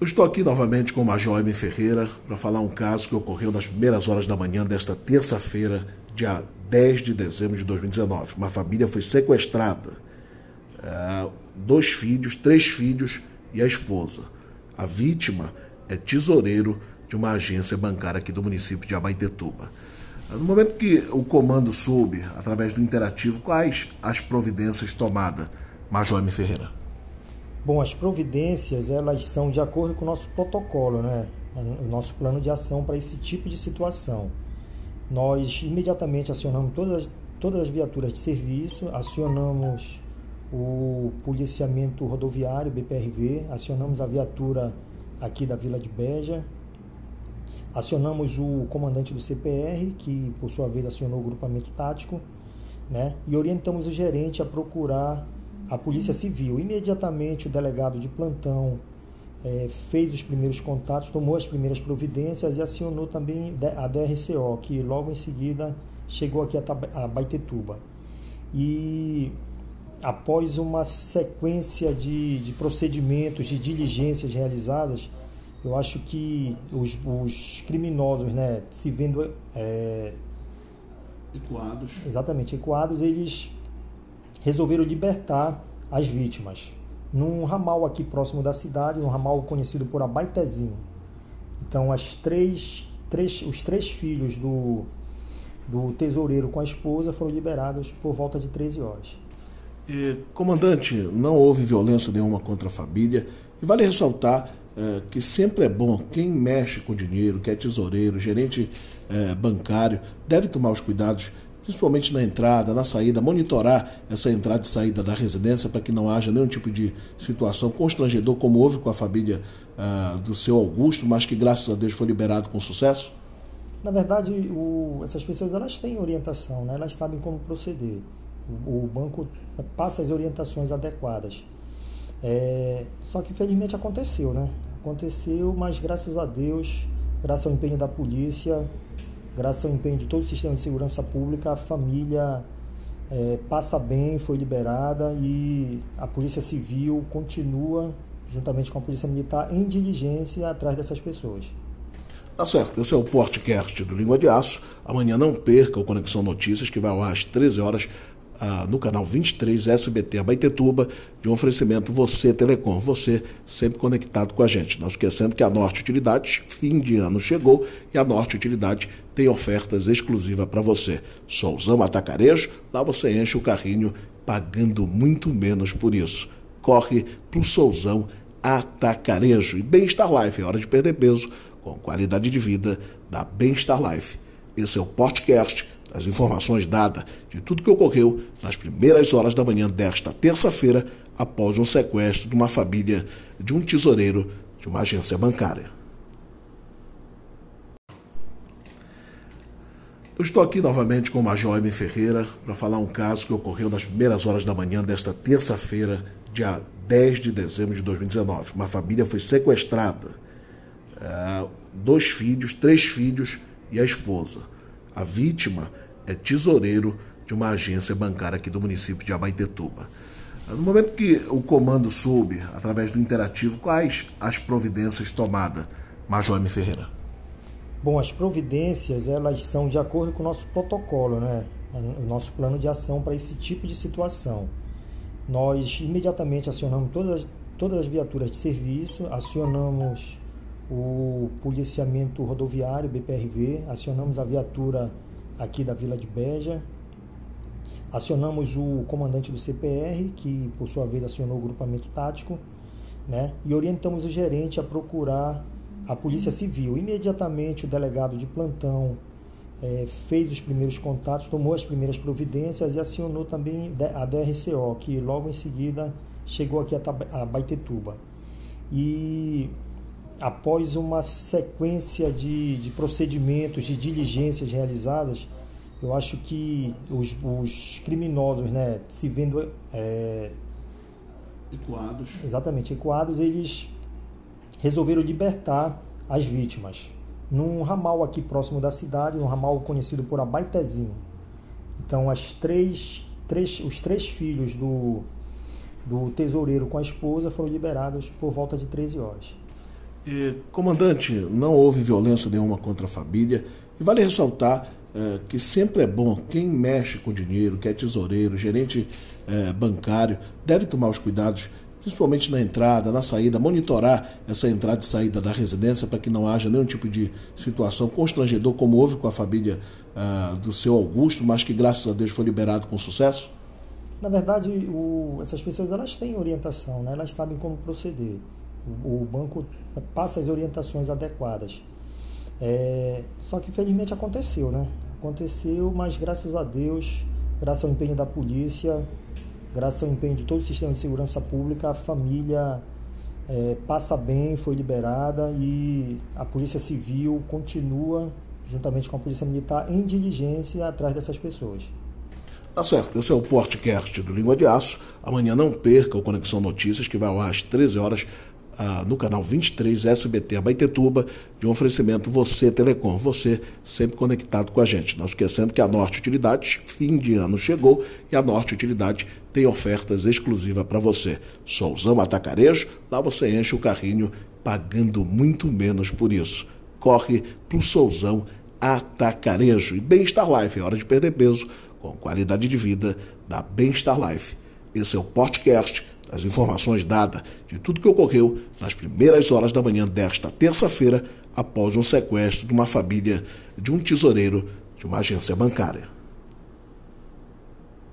Eu estou aqui novamente com o Major M. Ferreira para falar um caso que ocorreu nas primeiras horas da manhã desta terça-feira, dia 10 de dezembro de 2019. Uma família foi sequestrada. É, dois filhos, três filhos e a esposa. A vítima é tesoureiro de uma agência bancária aqui do município de Abaetetuba. No momento que o comando soube, através do interativo, quais as providências tomadas, Major M. Ferreira? Bom, as providências elas são de acordo com o nosso protocolo, né? o nosso plano de ação para esse tipo de situação. Nós imediatamente acionamos todas, todas as viaturas de serviço, acionamos o policiamento rodoviário, BPRV, acionamos a viatura aqui da Vila de Beja, acionamos o comandante do CPR, que por sua vez acionou o grupamento tático, né? e orientamos o gerente a procurar a Polícia Civil. Imediatamente o delegado de plantão é, fez os primeiros contatos, tomou as primeiras providências e acionou também a DRCO, que logo em seguida chegou aqui a Baitetuba. E após uma sequência de, de procedimentos, de diligências realizadas, eu acho que os, os criminosos, né, se vendo é, ecoados, exatamente ecoados, eles resolveram libertar as vítimas num ramal aqui próximo da cidade, um ramal conhecido por Abaitezinho. Então, as três, três, os três filhos do, do tesoureiro com a esposa foram liberados por volta de 13 horas. E, comandante, não houve violência nenhuma contra a família. E vale ressaltar é, que sempre é bom quem mexe com dinheiro, que é tesoureiro, gerente é, bancário, deve tomar os cuidados principalmente na entrada, na saída, monitorar essa entrada e saída da residência para que não haja nenhum tipo de situação constrangedor, como houve com a família uh, do seu Augusto, mas que graças a Deus foi liberado com sucesso? Na verdade, o, essas pessoas elas têm orientação, né? elas sabem como proceder. O, o banco passa as orientações adequadas. É, só que infelizmente aconteceu, né? Aconteceu, mas graças a Deus, graças ao empenho da polícia, graças ao empenho de todo o sistema de segurança pública, a família é, passa bem, foi liberada e a Polícia Civil continua, juntamente com a Polícia Militar, em diligência atrás dessas pessoas. Tá certo, esse é o Portcast do Língua de Aço. Amanhã não perca o Conexão Notícias, que vai ao ar às 13 horas ah, no canal 23 SBT Abaitetuba, de um oferecimento Você Telecom. Você sempre conectado com a gente. Não esquecendo que a Norte Utilidades, fim de ano chegou e a Norte Utilidade tem ofertas exclusivas para você. Souzão Atacarejo, lá você enche o carrinho pagando muito menos por isso. Corre pro Souzão Atacarejo. E Bem-Estar Life, é hora de perder peso com qualidade de vida da Bem-Estar Life. Esse é o podcast das informações dadas de tudo que ocorreu nas primeiras horas da manhã desta terça-feira, após um sequestro de uma família de um tesoureiro de uma agência bancária. Eu estou aqui novamente com o Major M. Ferreira para falar um caso que ocorreu nas primeiras horas da manhã desta terça-feira, dia 10 de dezembro de 2019. Uma família foi sequestrada. É, dois filhos, três filhos e a esposa. A vítima é tesoureiro de uma agência bancária aqui do município de Abaetetuba. No momento que o comando soube, através do interativo, quais as providências tomadas, Major M. Ferreira? Bom, as providências elas são de acordo com o nosso protocolo, né? o nosso plano de ação para esse tipo de situação. Nós imediatamente acionamos todas, todas as viaturas de serviço, acionamos o policiamento rodoviário, BPRV, acionamos a viatura aqui da Vila de Beja, acionamos o comandante do CPR, que por sua vez acionou o grupamento tático, né? e orientamos o gerente a procurar a Polícia Civil. Imediatamente o delegado de plantão é, fez os primeiros contatos, tomou as primeiras providências e acionou também a DRCO, que logo em seguida chegou aqui a Baitetuba. E após uma sequência de, de procedimentos, de diligências realizadas, eu acho que os, os criminosos, né, se vendo é, ecoados, exatamente ecoados, eles resolveram libertar as vítimas num ramal aqui próximo da cidade, um ramal conhecido por Abaitezinho. Então, as três, três, os três filhos do, do tesoureiro com a esposa foram liberados por volta de 13 horas. E, comandante, não houve violência nenhuma contra a família. E vale ressaltar é, que sempre é bom, quem mexe com dinheiro, que é tesoureiro, gerente é, bancário, deve tomar os cuidados, principalmente na entrada, na saída, monitorar essa entrada e saída da residência para que não haja nenhum tipo de situação constrangedor, como houve com a família uh, do seu Augusto, mas que graças a Deus foi liberado com sucesso? Na verdade, o, essas pessoas elas têm orientação, né? elas sabem como proceder. O, o banco passa as orientações adequadas. É, só que infelizmente aconteceu, né? Aconteceu, mas graças a Deus, graças ao empenho da polícia, graças ao empenho de todo o sistema de segurança pública, a família é, passa bem, foi liberada e a Polícia Civil continua, juntamente com a Polícia Militar, em diligência atrás dessas pessoas. Tá certo, esse é o podcast do Língua de Aço. Amanhã não perca o Conexão Notícias, que vai ar às 13 horas ah, no canal 23 SBT Abaitetuba, de um oferecimento Você Telecom. Você sempre conectado com a gente. Não esquecendo que a Norte Utilidades, fim de ano chegou e a Norte Utilidade tem ofertas exclusivas para você. Souzão Atacarejo, lá você enche o carrinho pagando muito menos por isso. Corre pro Souzão Atacarejo. E Bem-Estar Life, é hora de perder peso com qualidade de vida da Bem-Estar Life. Esse é o podcast das informações dadas de tudo que ocorreu nas primeiras horas da manhã desta terça-feira, após um sequestro de uma família de um tesoureiro de uma agência bancária.